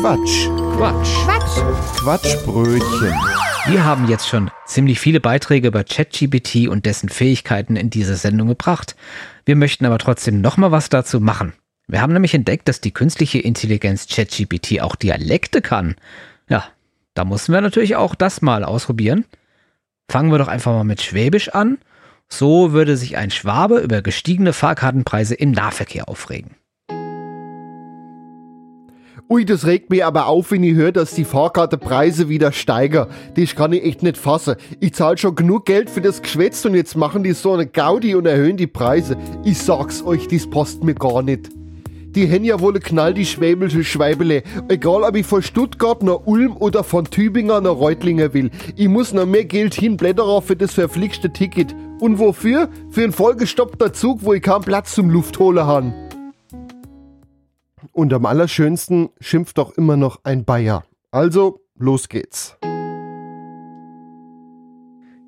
Quatsch. Quatsch. Quatsch. Quatschbrötchen. Wir haben jetzt schon ziemlich viele Beiträge über ChatGPT und dessen Fähigkeiten in diese Sendung gebracht. Wir möchten aber trotzdem noch mal was dazu machen. Wir haben nämlich entdeckt, dass die künstliche Intelligenz ChatGPT auch Dialekte kann. Ja, da mussten wir natürlich auch das mal ausprobieren. Fangen wir doch einfach mal mit Schwäbisch an. So würde sich ein Schwabe über gestiegene Fahrkartenpreise im Nahverkehr aufregen. Ui, das regt mich aber auf, wenn ich höre, dass die Fahrkartenpreise wieder steigen. Das kann ich echt nicht fassen. Ich zahle schon genug Geld für das Geschwätz und jetzt machen die so eine Gaudi und erhöhen die Preise. Ich sag's euch, das passt mir gar nicht. Die haben ja wohl eine knall die schwäbische Schweibele. Egal, ob ich von Stuttgart nach Ulm oder von Tübingen nach Reutlingen will. Ich muss noch mehr Geld hinblättern für das verflixte Ticket. Und wofür? Für einen vollgestoppter Zug, wo ich keinen Platz zum Luftholen habe. Und am allerschönsten schimpft doch immer noch ein Bayer. Also, los geht's.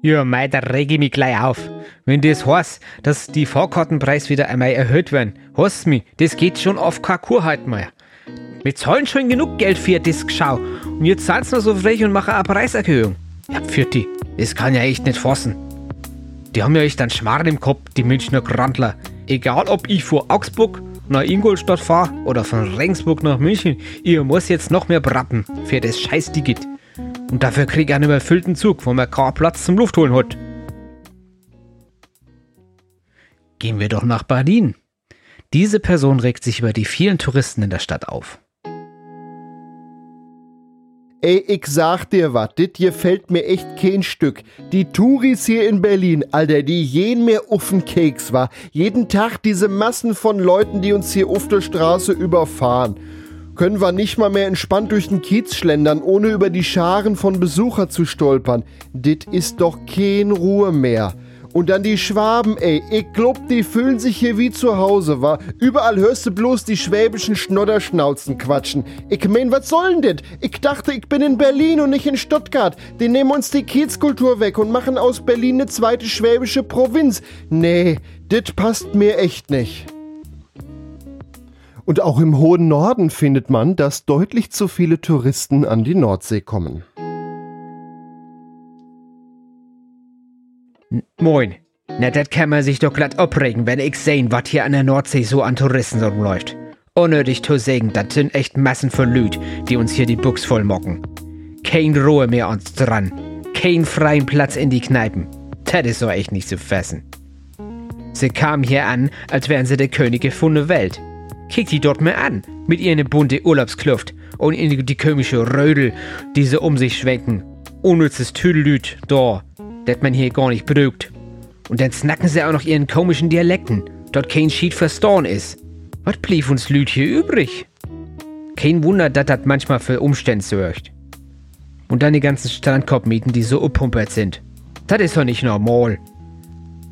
Ja, mei, da reg ich mich gleich auf. Wenn das heißt, dass die Fahrkartenpreis wieder einmal erhöht werden, heißt mich, das geht schon auf keine Kur halt mehr. Wir zahlen schon genug Geld für das Geschau und jetzt seid noch so frech und machen eine Preiserhöhung. Ja, die, das kann ja echt nicht fassen. Die haben ja echt einen Schmarrn im Kopf, die Münchner Grandler. Egal ob ich vor Augsburg nach Ingolstadt fahre oder von Regensburg nach München, ihr muss jetzt noch mehr braten für das scheiß Ticket. Und dafür krieg ich einen überfüllten Zug, wo man keinen Platz zum Luftholen hat. Gehen wir doch nach Berlin. Diese Person regt sich über die vielen Touristen in der Stadt auf. Ey, ich sag dir wat, dit hier fällt mir echt kein Stück. Die Touris hier in Berlin, Alter, die jeden mehr uffen Keks war. Jeden Tag diese Massen von Leuten, die uns hier auf der Straße überfahren. Können wir nicht mal mehr entspannt durch den Kiez schlendern, ohne über die Scharen von Besucher zu stolpern. Dit ist doch kein Ruhe mehr. Und dann die Schwaben, ey. Ich glaub, die fühlen sich hier wie zu Hause, wa? Überall hörst du bloß die schwäbischen Schnodderschnauzen quatschen. Ich mein, was soll denn das? Ich dachte, ich bin in Berlin und nicht in Stuttgart. Die nehmen uns die Kiezkultur weg und machen aus Berlin eine zweite schwäbische Provinz. Nee, das passt mir echt nicht. Und auch im hohen Norden findet man, dass deutlich zu viele Touristen an die Nordsee kommen. Moin. Na, das kann man sich doch glatt abregen, wenn ich sehen, was hier an der Nordsee so an Touristen rumläuft. Unnötig zu sagen, das sind echt Massen von Lüd, die uns hier die Buchs voll mocken. Kein Ruhe mehr uns dran. Kein freien Platz in die Kneipen. Das ist so echt nicht zu fassen. Sie kamen hier an, als wären sie der Könige von der Welt. Kick die dort mal an, mit ihren bunte Urlaubskluft und in die komische Rödel, die sie um sich schwenken. Unnützes Tüdelüt, da, das man hier gar nicht braucht. Und dann snacken sie auch noch ihren komischen Dialekten, dort kein Schied verstorn ist. Was blieb uns Lüt hier übrig? Kein Wunder, dass das manchmal für Umstände sorgt. Und dann die ganzen Strandkorbmieten, die so uppumpert sind. Das ist doch nicht normal.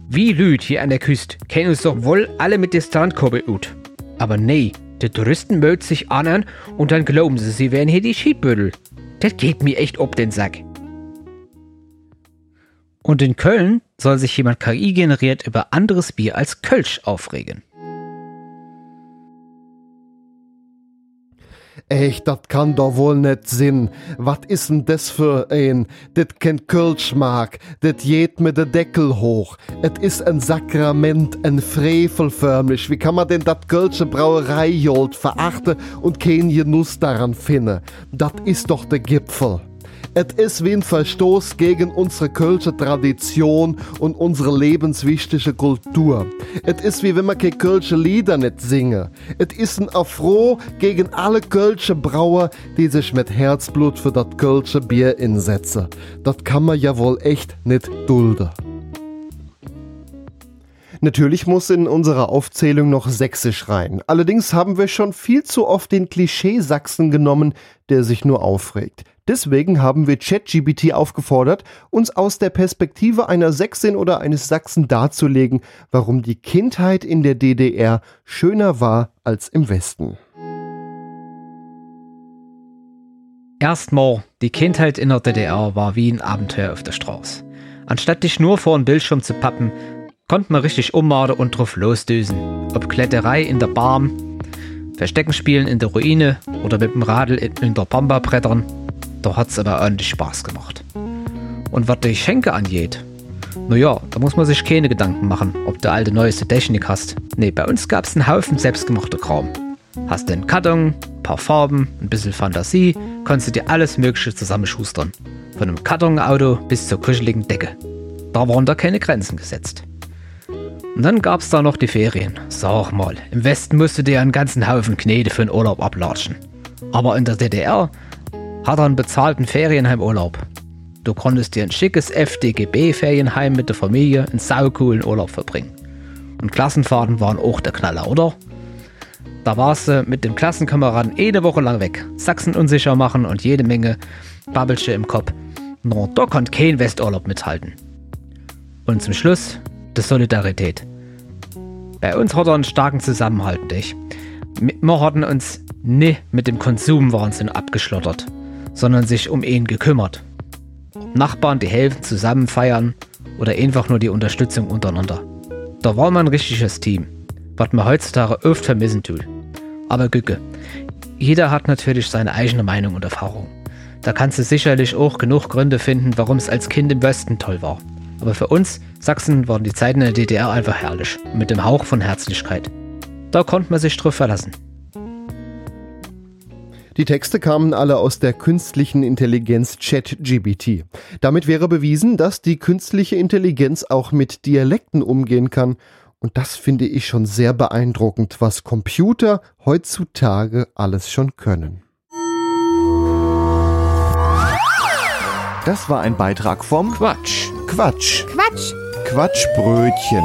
Wie Lüt hier an der Küste kennen uns doch wohl alle mit der Strandkorbe ut. Aber nee, die Touristen mögen sich anhören und dann glauben sie, sie wären hier die Schiedbüttel. Das geht mir echt ob den Sack. Und in Köln soll sich jemand KI generiert über anderes Bier als Kölsch aufregen. Echt, das kann doch wohl nicht sinn. Was ist denn das für ein? Das kennt Kölsch mag, das geht mit der Deckel hoch. Es ist ein Sakrament, ein Frevel förmlich. Wie kann man denn das Kölsche Brauereijolt verachten und kein Genuss daran finden? Das ist doch der Gipfel. Es ist wie ein Verstoß gegen unsere kölsche Tradition und unsere lebenswichtige Kultur. Es ist wie wenn man keine kölsche Lieder nicht singe. Es ist ein Affront gegen alle kölsche Brauer, die sich mit Herzblut für das kölsche Bier insetzen. Das kann man ja wohl echt nicht dulden. Natürlich muss in unserer Aufzählung noch Sächsisch rein. Allerdings haben wir schon viel zu oft den Klischee-Sachsen genommen, der sich nur aufregt. Deswegen haben wir ChatGPT aufgefordert, uns aus der Perspektive einer Sächsin oder eines Sachsen darzulegen, warum die Kindheit in der DDR schöner war als im Westen. Erstmal, die Kindheit in der DDR war wie ein Abenteuer auf der Straße. Anstatt dich nur vor den Bildschirm zu pappen, konnte man richtig ummachen und drauf losdüsen. Ob Kletterei in der Barm, Verstecken spielen in der Ruine oder mit dem Radl in der Pampa brettern, da hat's aber ordentlich Spaß gemacht. Und was die Schenke angeht, naja, da muss man sich keine Gedanken machen, ob du alte neueste Technik hast. Nee, bei uns gab's einen Haufen selbstgemachter Kram. Hast den Karton, paar Farben, ein bisschen Fantasie, kannst du dir alles Mögliche zusammenschustern. Von einem Kartonauto bis zur kuscheligen Decke. Da waren da keine Grenzen gesetzt. Und dann gab's da noch die Ferien. Sag mal, im Westen musst du dir einen ganzen Haufen Knete für den Urlaub ablatschen. Aber in der DDR hat er einen bezahlten Ferienheimurlaub. Du konntest dir ein schickes FDGB-Ferienheim mit der Familie einen saucoolen Urlaub verbringen. Und Klassenfahrten waren auch der Knaller, oder? Da warst du mit dem Klassenkameraden eine Woche lang weg, Sachsen unsicher machen und jede Menge Babbelsche im Kopf. No, da konnte kein Westurlaub mithalten. Und zum Schluss die Solidarität. Bei uns hat er einen starken Zusammenhalt, nicht? Wir hatten uns nie mit dem Konsumwahnsinn abgeschlottert, sondern sich um ihn gekümmert. Nachbarn, die helfen, zusammen feiern oder einfach nur die Unterstützung untereinander. Da war man ein richtiges Team, was man heutzutage oft vermissen tut. Aber Gücke, jeder hat natürlich seine eigene Meinung und Erfahrung. Da kannst du sicherlich auch genug Gründe finden, warum es als Kind im Westen toll war. Aber für uns Sachsen waren die Zeiten in der DDR einfach herrlich, mit dem Hauch von Herzlichkeit. Da konnte man sich drauf verlassen. Die Texte kamen alle aus der künstlichen Intelligenz ChatGBT. Damit wäre bewiesen, dass die künstliche Intelligenz auch mit Dialekten umgehen kann. Und das finde ich schon sehr beeindruckend, was Computer heutzutage alles schon können. Das war ein Beitrag vom Quatsch. Quatsch. Quatsch. Quatschbrötchen.